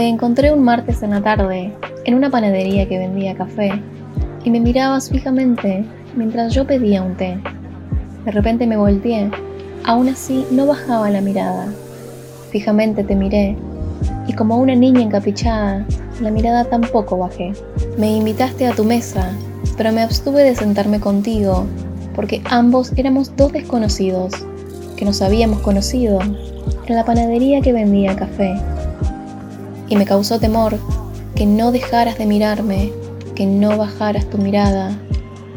Te encontré un martes en la tarde en una panadería que vendía café y me mirabas fijamente mientras yo pedía un té. De repente me volteé, aún así no bajaba la mirada. Fijamente te miré y como una niña encapichada, la mirada tampoco bajé. Me invitaste a tu mesa, pero me abstuve de sentarme contigo porque ambos éramos dos desconocidos que nos habíamos conocido en la panadería que vendía café. Y me causó temor que no dejaras de mirarme, que no bajaras tu mirada,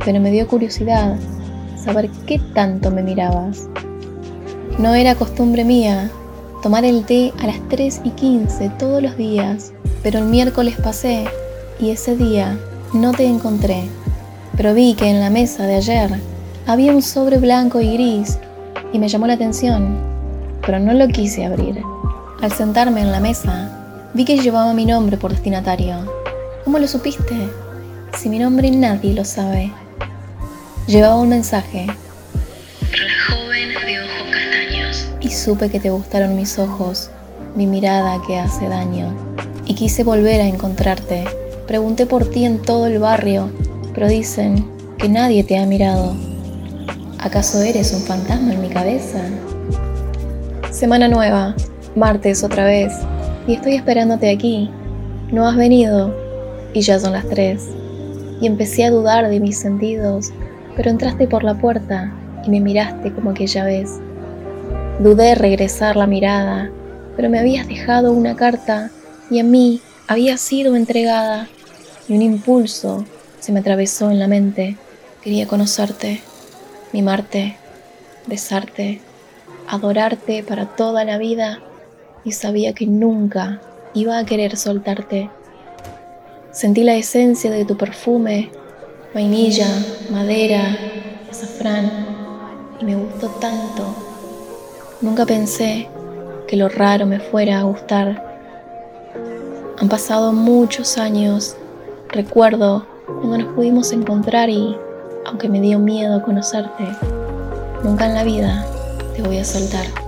pero me dio curiosidad saber qué tanto me mirabas. No era costumbre mía tomar el té a las 3 y 15 todos los días, pero el miércoles pasé y ese día no te encontré, pero vi que en la mesa de ayer había un sobre blanco y gris y me llamó la atención, pero no lo quise abrir. Al sentarme en la mesa, vi que llevaba mi nombre por destinatario. ¿Cómo lo supiste? Si mi nombre nadie lo sabe. Llevaba un mensaje. La joven de ojos castaños. Y supe que te gustaron mis ojos, mi mirada que hace daño. Y quise volver a encontrarte. Pregunté por ti en todo el barrio, pero dicen que nadie te ha mirado. ¿Acaso eres un fantasma en mi cabeza? Semana nueva, martes otra vez, y estoy esperándote aquí. No has venido, y ya son las tres. Y empecé a dudar de mis sentidos, pero entraste por la puerta y me miraste como aquella vez. Dudé regresar la mirada, pero me habías dejado una carta y a mí había sido entregada, y un impulso se me atravesó en la mente. Quería conocerte mimarte, besarte, adorarte para toda la vida y sabía que nunca iba a querer soltarte. Sentí la esencia de tu perfume, vainilla, madera, azafrán, y me gustó tanto. Nunca pensé que lo raro me fuera a gustar. Han pasado muchos años, recuerdo cuando nos pudimos encontrar y aunque me dio miedo conocerte, nunca en la vida te voy a soltar.